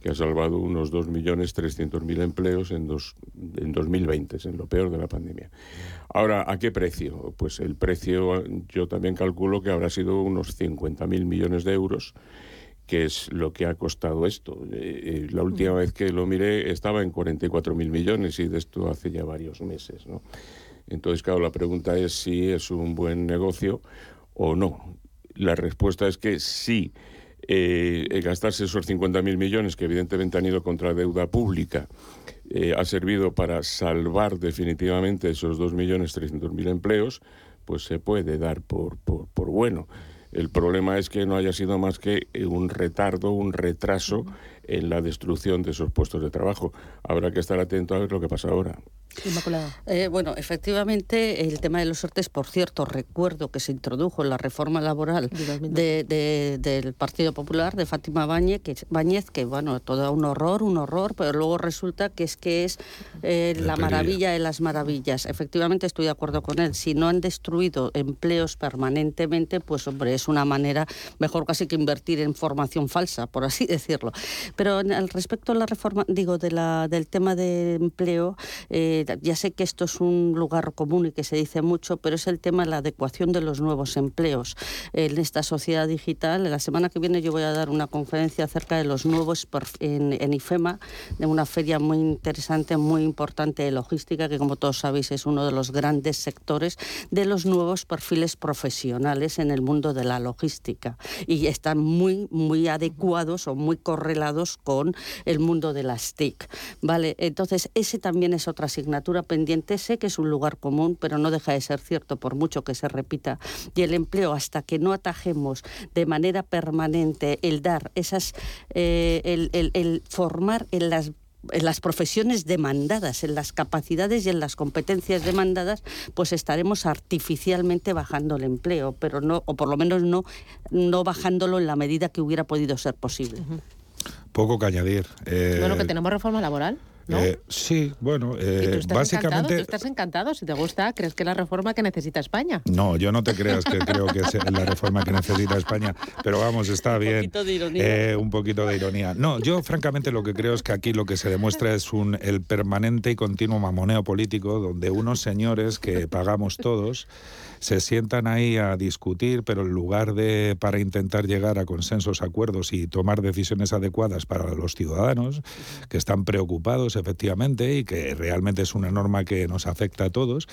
que ha salvado unos 2.300.000 empleos en, dos, en 2020, en lo peor de la pandemia. Ahora, ¿a qué precio? Pues el precio yo también calculo que habrá sido unos 50.000 millones de euros que es lo que ha costado esto. Eh, eh, la última vez que lo miré estaba en 44.000 millones y de esto hace ya varios meses. ¿no? Entonces, claro, la pregunta es si es un buen negocio o no. La respuesta es que sí eh, gastarse esos 50.000 millones que evidentemente han ido contra deuda pública eh, ha servido para salvar definitivamente esos 2.300.000 empleos, pues se puede dar por, por bueno. El problema es que no haya sido más que un retardo, un retraso en la destrucción de esos puestos de trabajo. Habrá que estar atento a ver lo que pasa ahora. Inmaculada. Eh, bueno, efectivamente, el tema de los sortes, por cierto, recuerdo que se introdujo en la reforma laboral del Partido Popular, de Fátima Báñez, que, Báñez, que bueno, todo un horror, un horror, pero luego resulta que es que es eh, la maravilla de las maravillas. Efectivamente, estoy de acuerdo con él. Si no han destruido empleos permanentemente, pues hombre, es una manera mejor casi que invertir en formación falsa, por así decirlo. Pero al respecto a la reforma, digo, de la, del tema de empleo, eh, ya sé que esto es un lugar común y que se dice mucho, pero es el tema de la adecuación de los nuevos empleos. En esta sociedad digital, la semana que viene yo voy a dar una conferencia acerca de los nuevos en, en IFEMA, de una feria muy interesante, muy importante de logística, que como todos sabéis es uno de los grandes sectores de los nuevos perfiles profesionales en el mundo de la logística. Y están muy, muy adecuados o muy correlados con el mundo de las TIC. ¿vale? Entonces, ese también es otra asignatura pendiente. Sé que es un lugar común, pero no deja de ser cierto, por mucho que se repita. Y el empleo, hasta que no atajemos de manera permanente el dar esas, eh, el, formar en las en las profesiones demandadas, en las capacidades y en las competencias demandadas, pues estaremos artificialmente bajando el empleo, pero no, o por lo menos no, no bajándolo en la medida que hubiera podido ser posible. Poco que añadir. Eh, bueno, que tenemos reforma laboral. ¿no? Eh, sí, bueno, ¿Y tú eh, estás básicamente... encantado? ¿Tú estás encantado? Si te gusta, ¿crees que es la reforma que necesita España? No, yo no te creas que creo que es la reforma que necesita España, pero vamos, está bien. poquito de ironía. Eh, un poquito de ironía. No, yo francamente lo que creo es que aquí lo que se demuestra es un, el permanente y continuo mamoneo político donde unos señores que pagamos todos se sientan ahí a discutir, pero en lugar de para intentar llegar a consensos, acuerdos y tomar decisiones adecuadas para los ciudadanos, que están preocupados efectivamente y que realmente es una norma que nos afecta a todos,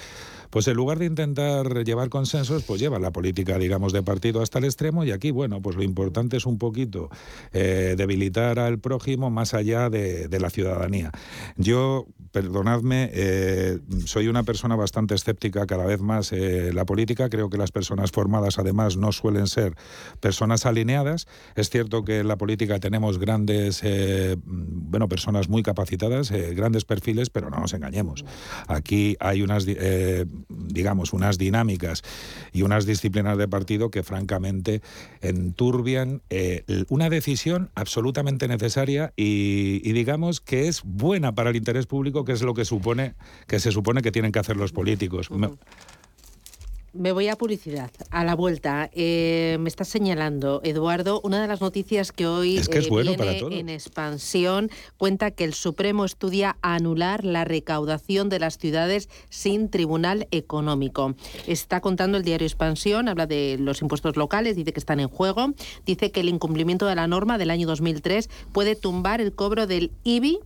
pues en lugar de intentar llevar consensos, pues lleva la política, digamos, de partido hasta el extremo y aquí, bueno, pues lo importante es un poquito eh, debilitar al prójimo más allá de, de la ciudadanía. Yo, perdonadme, eh, soy una persona bastante escéptica cada vez más eh, la política. Creo que las personas formadas, además, no suelen ser personas alineadas. Es cierto que en la política tenemos grandes, eh, bueno, personas muy capacitadas, eh, grandes perfiles, pero no nos engañemos. Aquí hay unas, di- digamos, unas dinámicas y unas disciplinas de partido que, francamente, enturbian una decisión absolutamente necesaria y digamos que es buena para el interés público, que es lo que supone que se supone que tienen que hacer los políticos. Me- Me voy a publicidad. A la vuelta, eh, me estás señalando, Eduardo, una de las noticias que hoy Es que es eh, bueno viene para todos. en expansión cuenta que el Supremo estudia anular la recaudación de las ciudades sin tribunal económico. Está contando el diario Expansión, habla de los impuestos locales, dice que están en juego, dice que el incumplimiento de la norma del año 2003 puede tumbar el cobro del IBI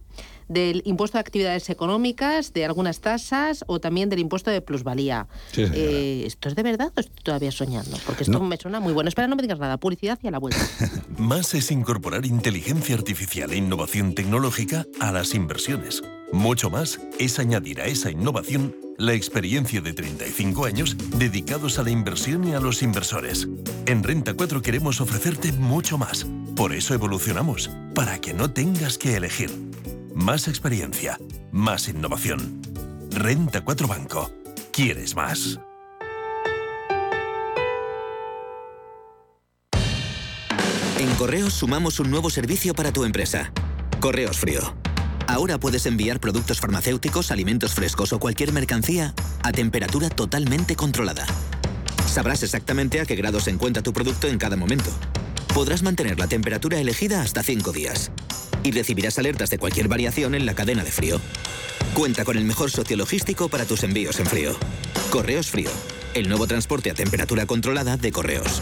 del impuesto de actividades económicas, de algunas tasas o también del impuesto de plusvalía. Sí. Eh, ¿Esto es de verdad o estoy todavía soñando? Porque esto No. me suena muy bueno. Espera, no me digas nada. Publicidad y a la vuelta. Más es incorporar inteligencia artificial e innovación tecnológica a las inversiones. Mucho más es añadir a esa innovación la experiencia de 35 años dedicados a la inversión y a los inversores. En Renta 4 queremos ofrecerte mucho más. Por eso evolucionamos, para que no tengas que elegir. Más experiencia, más innovación. Renta 4 Banco. ¿Quieres más? En Correos sumamos un nuevo servicio para tu empresa. Correos Frío. Ahora puedes enviar productos farmacéuticos, alimentos frescos o cualquier mercancía a temperatura totalmente controlada. Sabrás exactamente a qué grado se encuentra tu producto en cada momento. Podrás mantener la temperatura elegida hasta 5 días. Y recibirás alertas de cualquier variación en la cadena de frío. Cuenta con el mejor socio logístico para tus envíos en frío. Correos Frío. El nuevo transporte a temperatura controlada de correos.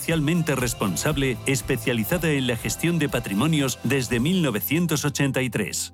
socialmente responsable especializada en la gestión de patrimonios desde 1983.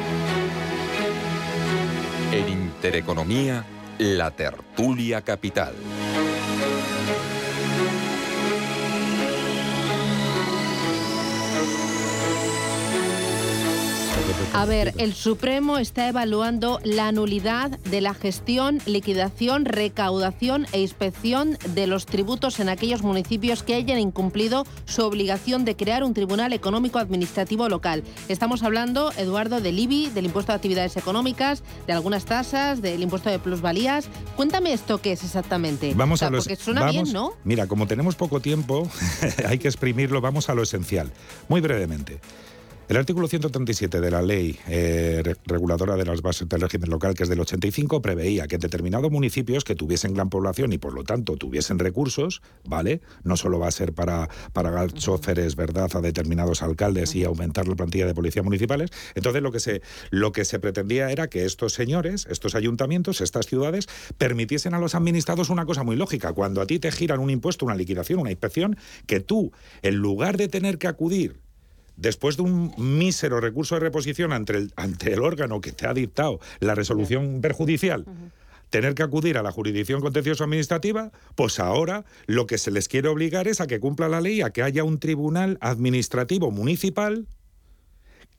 Intereconomía, la tertulia capital. A ver, el Supremo está evaluando la nulidad de la gestión, liquidación, recaudación e inspección de los tributos en aquellos municipios que hayan incumplido su obligación de crear un tribunal económico administrativo local. Estamos hablando, Eduardo, del IBI, del impuesto de actividades económicas, de algunas tasas, del impuesto de plusvalías. Cuéntame esto qué es exactamente. Vamos O sea, a lo porque suena vamos- bien, ¿no? Mira, como tenemos poco tiempo, hay que exprimirlo, vamos a lo esencial. Muy brevemente. El artículo 137 de la ley eh, reguladora de las bases del régimen local, que es del 85, preveía que en determinados municipios que tuviesen gran población y por lo tanto tuviesen recursos, ¿vale? No solo va a ser para pagar choferes, ¿verdad?, a determinados alcaldes y aumentar la plantilla de policías municipales. Entonces lo que se, lo que se pretendía era que estos señores, estos ayuntamientos, estas ciudades, permitiesen a los administrados una cosa muy lógica. Cuando a ti te giran un impuesto, una liquidación, una inspección, que tú, en lugar de tener que acudir después de un mísero recurso de reposición ante el, ante el órgano que te ha dictado la resolución perjudicial, tener que acudir a la jurisdicción contencioso administrativa, pues ahora lo que se les quiere obligar es a que cumpla la ley, a que haya un tribunal administrativo municipal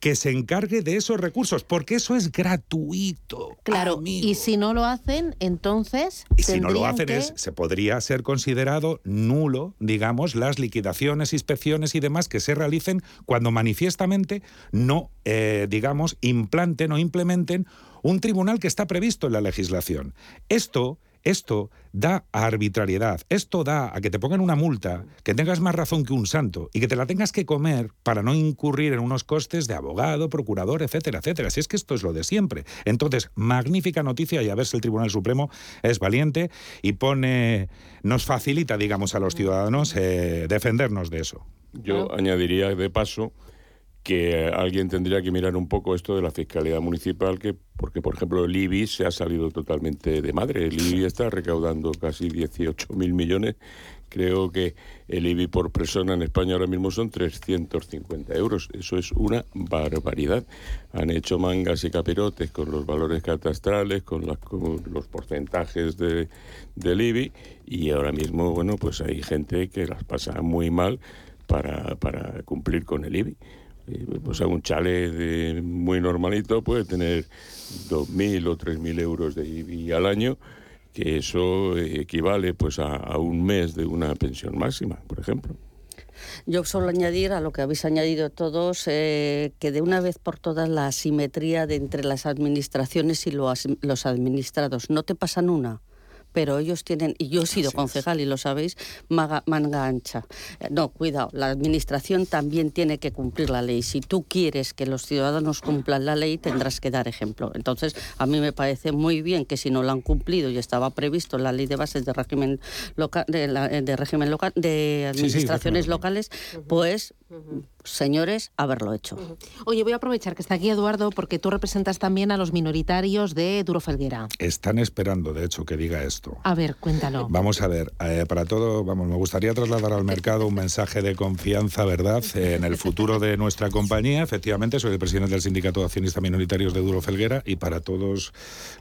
que se encargue de esos recursos, porque eso es gratuito. Claro, y si no lo hacen, entonces... Y si no lo hacen, que- es, se podría ser considerado nulo, digamos, las liquidaciones, inspecciones y demás que se realicen cuando manifiestamente no, eh, digamos, implanten o implementen un tribunal que está previsto en la legislación. Esto... Esto da a arbitrariedad, esto da a que te pongan una multa, que tengas más razón que un santo y que te la tengas que comer para no incurrir en unos costes de abogado, procurador, etcétera, etcétera. Si es que esto es lo de siempre. Entonces, magnífica noticia y a ver si el Tribunal Supremo es valiente y pone, nos facilita, digamos, a los ciudadanos eh, defendernos de eso. Yo añadiría de paso que alguien tendría que mirar un poco esto de la fiscalidad municipal, que porque por ejemplo el IBI se ha salido totalmente de madre. El IBI está recaudando casi 18 mil millones. Creo que el IBI por persona en España ahora mismo son 350 euros. Eso es una barbaridad. Han hecho mangas y capirotes con los valores catastrales, con, las- con los porcentajes de, del IBI y ahora mismo, bueno, pues hay gente que las pasa muy mal para, para cumplir con el IBI. Pues un chale de muy normalito puede tener 2.000 o 3.000 euros de IBI al año, que eso equivale pues a, a un mes de una pensión máxima, por ejemplo. Yo solo añadir a lo que habéis añadido todos eh, que de una vez por todas la asimetría de entre las administraciones y los, los administrados. No te pasan una. Pero ellos tienen, y yo he sido concejal y lo sabéis, maga- manga ancha. Eh, No, cuidado, la administración también tiene que cumplir la ley. Si tú quieres que los ciudadanos cumplan la ley, tendrás que dar ejemplo. Entonces, a mí me parece muy bien que si no lo han cumplido y estaba previsto en la ley de bases de régimen local, de, la- de régimen local, de sí, administraciones régimen locales, pues, señores, haberlo hecho. Oye, voy a aprovechar que está aquí Eduardo porque tú representas también a los minoritarios de Duro Felguera. Están esperando, de hecho, que diga esto. A ver, cuéntalo. Vamos a ver, eh, para todo, vamos, me gustaría trasladar al mercado un mensaje de confianza, ¿verdad?, eh, en el futuro de nuestra compañía. Efectivamente, soy el presidente del Sindicato de Accionistas Minoritarios de Duro Felguera y para todos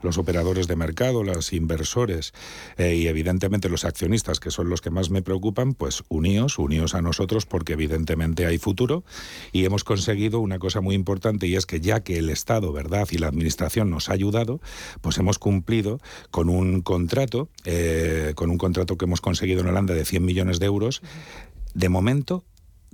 los operadores de mercado, los inversores eh, y evidentemente los accionistas, que son los que más me preocupan, pues uníos, uníos a nosotros porque evidentemente hay futuro y hemos conseguido una cosa muy importante y es que ya que el Estado, ¿verdad?, y la Administración nos ha ayudado, pues hemos cumplido con un contrato, eh, con un contrato que hemos conseguido en Holanda de 100 millones de euros, de momento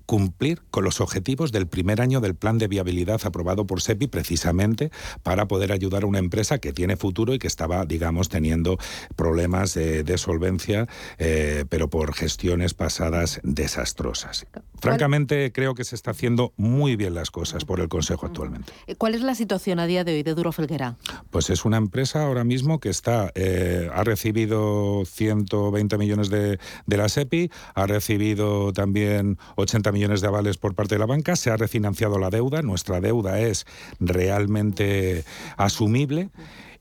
cumplir con los objetivos del primer año del plan de viabilidad aprobado por SEPI precisamente para poder ayudar a una empresa que tiene futuro y que estaba, digamos, teniendo problemas de, de solvencia, eh, pero por gestiones pasadas desastrosas. Francamente, creo que se está haciendo muy bien las cosas por el Consejo actualmente. Eh, ¿Cuál es la situación a día de hoy de Duro Felguera? Pues es una empresa ahora mismo que está eh, ha recibido 120 millones de, de la SEPI, ha recibido también 80 millones de avales por parte de la banca, se ha refinanciado la deuda, nuestra deuda es realmente asumible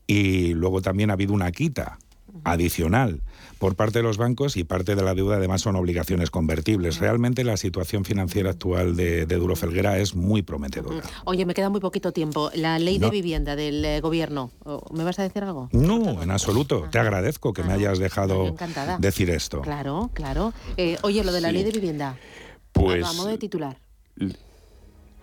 y luego también ha habido una quita adicional por parte de los bancos y parte de la deuda además son obligaciones convertibles. Realmente la situación financiera actual de, de Duro Felguera es muy prometedora. Oye, me queda muy poquito tiempo. La ley de vivienda del eh, gobierno. ¿O- ¿Me vas a decir algo? No, en absoluto. Te agradezco que me hayas dejado decir esto. Claro, claro. Eh, oye, lo de la Sí. ley de vivienda. Pues de titular.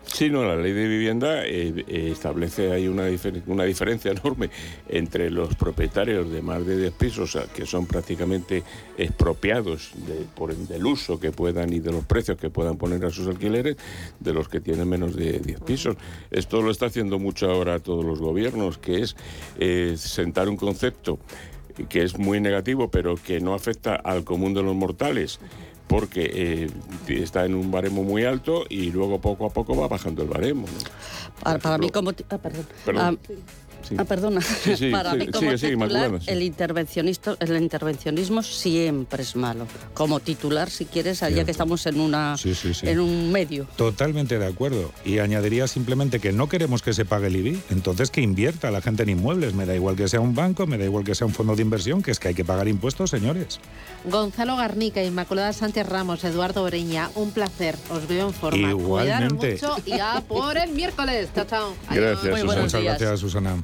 Sí, no, la ley de vivienda eh, eh, establece ahí una, difer- una diferencia enorme entre los propietarios de más de 10 pisos, que son prácticamente expropiados de- por el del uso que puedan y de los precios que puedan poner a sus alquileres, de los que tienen menos de 10 pisos. Esto lo está haciendo mucho ahora todos los gobiernos, que es eh, sentar un concepto que es muy negativo, pero que no afecta al común de los mortales, porque eh, está en un baremo muy alto y luego poco a poco va bajando el baremo. Para, para mí como... Ah, perdón. Perdón. Ah, Ah, perdona. Para mí como titular, el, intervencionista, el intervencionismo siempre es malo. Como titular, si quieres, ya que estamos en, una, en un medio. Totalmente de acuerdo. Y añadiría simplemente que no queremos que se pague el IBI, entonces que invierta la gente en inmuebles. Me da igual que sea un banco, me da igual que sea un fondo de inversión, que es que hay que pagar impuestos, señores. Gonzalo Garnica, Inmaculada Sánchez Ramos, Eduardo Oreña, un placer. Os veo en forma. Igualmente. mucho y a por el miércoles. Chao, chao. Gracias, Susana. Muchas gracias, Susana.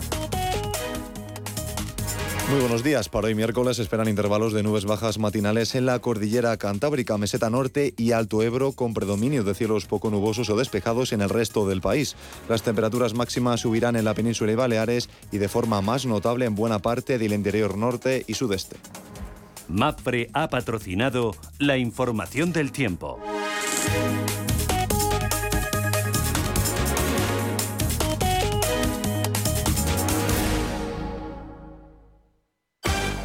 Muy buenos días. Para hoy miércoles esperan intervalos de nubes bajas matinales en la cordillera Cantábrica, Meseta Norte y Alto Ebro, con predominio de cielos poco nubosos o despejados en el resto del país. Las temperaturas máximas subirán en la península y Baleares y de forma más notable en buena parte del interior norte y sudeste. MAPRE ha patrocinado la información del tiempo.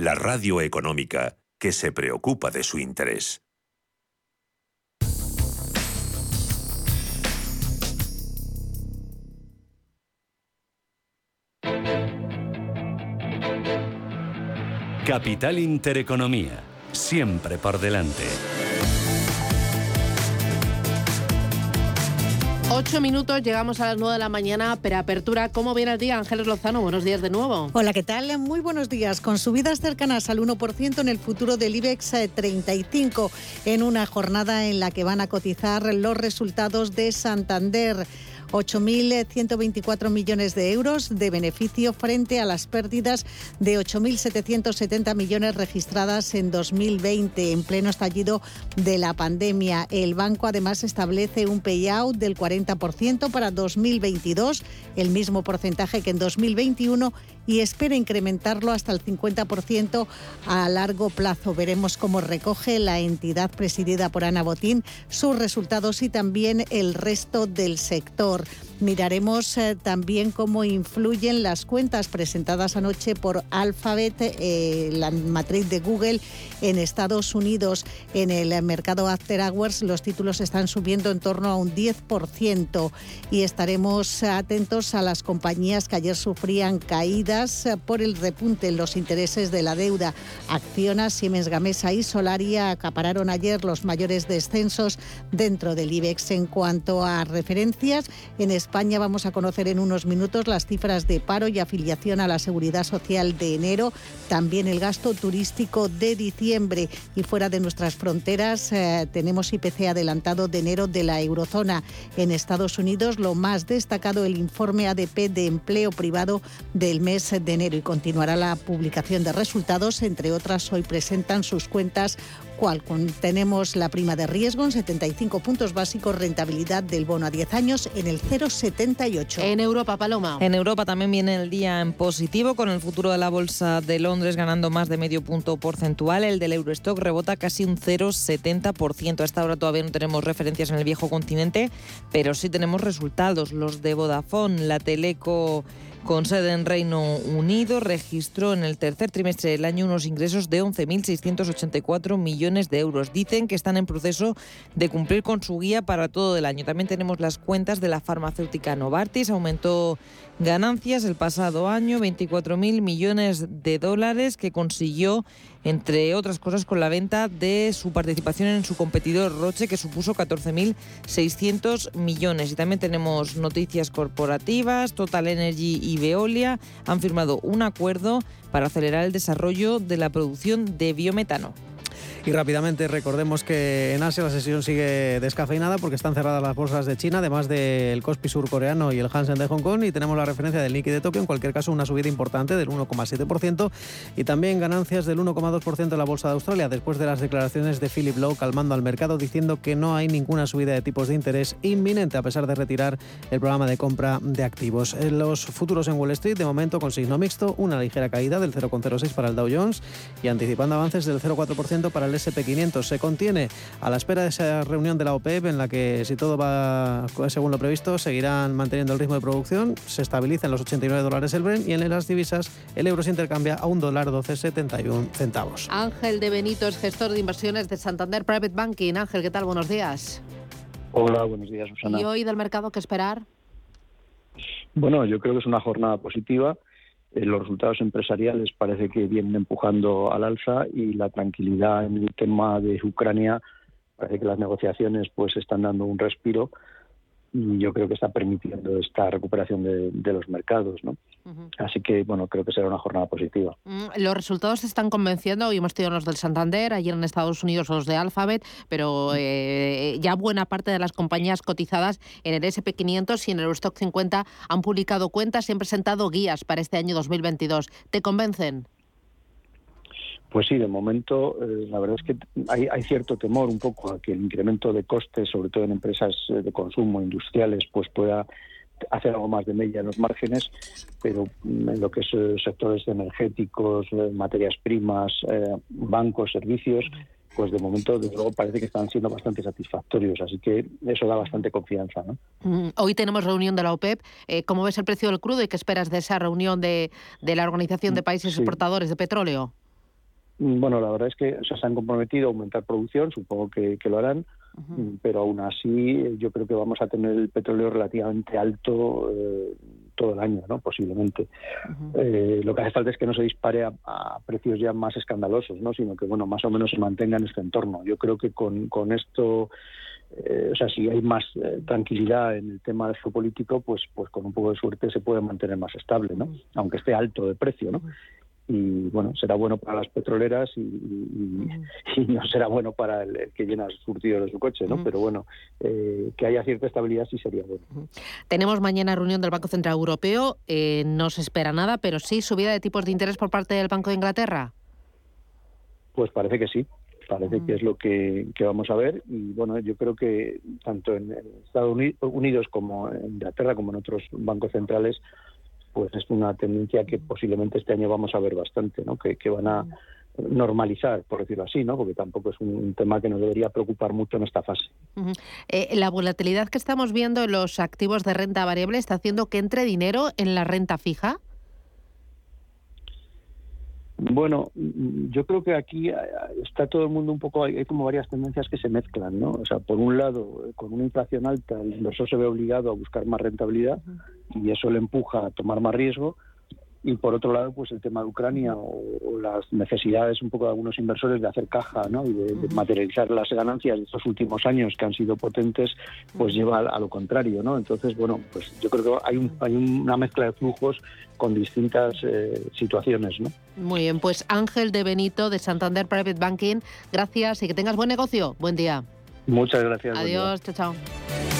la radio económica que se preocupa de su interés. Capital Intereconomía, siempre por delante. Ocho minutos, llegamos a las nueve de la mañana, preapertura. ¿Cómo viene el día? Ángeles Lozano, buenos días de nuevo. Hola, ¿qué tal? Muy buenos días. Con subidas cercanas al 1% en el futuro del IBEX 35, en una jornada en la que van a cotizar los resultados de Santander. 8.124 millones de euros de beneficio frente a las pérdidas de 8.770 millones registradas en 2020, en pleno estallido de la pandemia. El banco además establece un payout del 40% para 2022, el mismo porcentaje que en 2021 y espera incrementarlo hasta el 50% a largo plazo. Veremos cómo recoge la entidad presidida por Ana Botín sus resultados y también el resto del sector. Miraremos eh, también cómo influyen las cuentas presentadas anoche por Alphabet, eh, la matriz de Google en Estados Unidos. En el mercado After Hours los títulos están subiendo en torno a un 10% y estaremos atentos a las compañías que ayer sufrían caídas por el repunte en los intereses de la deuda. Acciona, Siemens Gamesa y Solaria acapararon ayer los mayores descensos dentro del IBEX. En cuanto a referencias, en España vamos a conocer en unos minutos las cifras de paro y afiliación a la seguridad social de enero, también el gasto turístico de diciembre y fuera de nuestras fronteras eh, tenemos IPC adelantado de enero de la eurozona. En Estados Unidos lo más destacado el informe ADP de empleo privado del mes de enero y continuará la publicación de resultados. Entre otras, hoy presentan sus cuentas cual. Tenemos la prima de riesgo en 75 puntos básicos, rentabilidad del bono a 10 años en el 0,78. En Europa, Paloma. En Europa también viene el día en positivo, con el futuro de la bolsa de Londres ganando más de medio punto porcentual. El del Eurostock rebota casi un 0,70%. A esta hora todavía no tenemos referencias en el viejo continente, pero sí tenemos resultados. Los de Vodafone, la Teleco con sede en Reino Unido, registró en el tercer trimestre del año unos ingresos de 11.684 millones de euros. Dicen que están en proceso de cumplir con su guía para todo el año. También tenemos las cuentas de la farmacéutica Novartis, aumentó ganancias el pasado año, 24.000 millones de dólares que consiguió, entre otras cosas, con la venta de su participación en su competidor Roche, que supuso 14.600 millones. Y también tenemos noticias corporativas, Total Energy y Veolia han firmado un acuerdo para acelerar el desarrollo de la producción de biometano. Y rápidamente recordemos que en Asia la sesión sigue descafeinada porque están cerradas las bolsas de China, además del Kospi surcoreano y el Hansen de Hong Kong. Y tenemos la referencia del Nikkei de Tokio, en cualquier caso una subida importante del 1,7% y también ganancias del 1,2% de la bolsa de Australia, después de las declaraciones de Philip Lowe calmando al mercado diciendo que no hay ninguna subida de tipos de interés inminente a pesar de retirar el programa de compra de activos. Los futuros en Wall Street, de momento con signo mixto, una ligera caída del 0,06 para el Dow Jones y anticipando avances del 0,4% para el SP500 se contiene a la espera de esa reunión de la OPEP en la que, si todo va según lo previsto, seguirán manteniendo el ritmo de producción, se estabiliza en los 89 dólares el Brent y en las divisas el euro se intercambia a un dólar 12,71 centavos. Ángel de Benito es gestor de inversiones de Santander Private Banking. Ángel, ¿qué tal? Buenos días. Hola, buenos días, Susana. ¿Y hoy del mercado qué esperar? Bueno, yo creo que es una jornada positiva. Eh, los resultados empresariales parece que vienen empujando al alza y la tranquilidad en el tema de Ucrania parece que las negociaciones pues están dando un respiro yo creo que está permitiendo esta recuperación de, los mercados, ¿no? Así que, bueno, creo que será una jornada positiva. Mm, los resultados se están convenciendo, hoy hemos tenido los del Santander, ayer en Estados Unidos los de Alphabet, pero eh, ya buena parte de las compañías cotizadas en el SP500 y en el Eurostock 50 han publicado cuentas y han presentado guías para este año 2022. ¿Te convencen? Pues sí, de momento eh, la verdad es que hay, cierto temor un poco a que el incremento de costes, sobre todo en empresas eh, de consumo industriales, pues pueda hacer algo más de media en los márgenes, pero en lo que es eh, sectores energéticos, materias primas, bancos, servicios, pues de momento, desde luego, parece que están siendo bastante satisfactorios. Así que eso da bastante confianza. ¿no? Mm, hoy tenemos reunión de la OPEP. ¿Cómo ves el precio del crudo y qué esperas de esa reunión de, la Organización de Países Exportadores de Petróleo? Bueno, la verdad es que se han comprometido a aumentar producción, supongo que, lo harán, mm, pero aún así yo creo que vamos a tener el petróleo relativamente alto eh, todo el año, ¿no? Posiblemente. Eh, lo que hace falta es que no se dispare a, precios ya más escandalosos, ¿no? Sino que, bueno, más o menos se mantenga en este entorno. Yo creo que con, con esto... Eh, o sea, si hay más tranquilidad en el tema geopolítico, pues, pues con un poco de suerte se puede mantener más estable, ¿no? Aunque esté alto de precio, ¿no? Y bueno, será bueno para las petroleras y, no será bueno para el, que llena surtido de su coche, ¿no? Pero bueno, eh, que haya cierta estabilidad sí sería bueno. Tenemos mañana reunión del Banco Central Europeo, eh, no se espera nada, pero sí subida de tipos de interés por parte del Banco de Inglaterra. Pues parece que sí, parece que es lo que, vamos a ver y bueno, yo creo que tanto en Estados Unidos como en Inglaterra como en otros bancos centrales pues es una tendencia que posiblemente este año vamos a ver bastante, ¿no? Que, van a normalizar, por decirlo así, ¿no? Porque tampoco es un tema que nos debería preocupar mucho en esta fase. Eh, la volatilidad que estamos viendo en los activos de renta variable está haciendo que entre dinero en la renta fija. Bueno, yo creo que aquí está todo el mundo un poco, hay como varias tendencias que se mezclan, ¿no? O sea, por un lado, con una inflación alta, el inversor se ve obligado a buscar más rentabilidad y eso le empuja a tomar más riesgo y por otro lado pues el tema de Ucrania o, las necesidades un poco de algunos inversores de hacer caja ¿no? y de, materializar las ganancias de estos últimos años que han sido potentes pues lleva a, lo contrario no entonces bueno pues yo creo que hay, un, hay una mezcla de flujos con distintas eh, situaciones no muy bien pues Ángel de Benito de Santander Private Banking gracias y que tengas buen negocio. Buen día. Muchas gracias adiós chao chao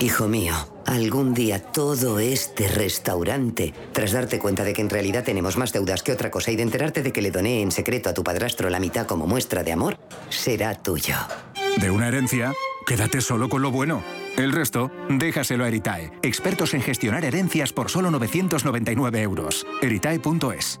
Hijo mío, algún día todo este restaurante, tras darte cuenta de que en realidad tenemos más deudas que otra cosa y de enterarte de que le doné en secreto a tu padrastro la mitad como muestra de amor, será tuyo. De una herencia, quédate solo con lo bueno. El resto, déjaselo a Eritae, expertos en gestionar herencias por solo 999 euros. Eritae.es.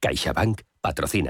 CaixaBank patrocina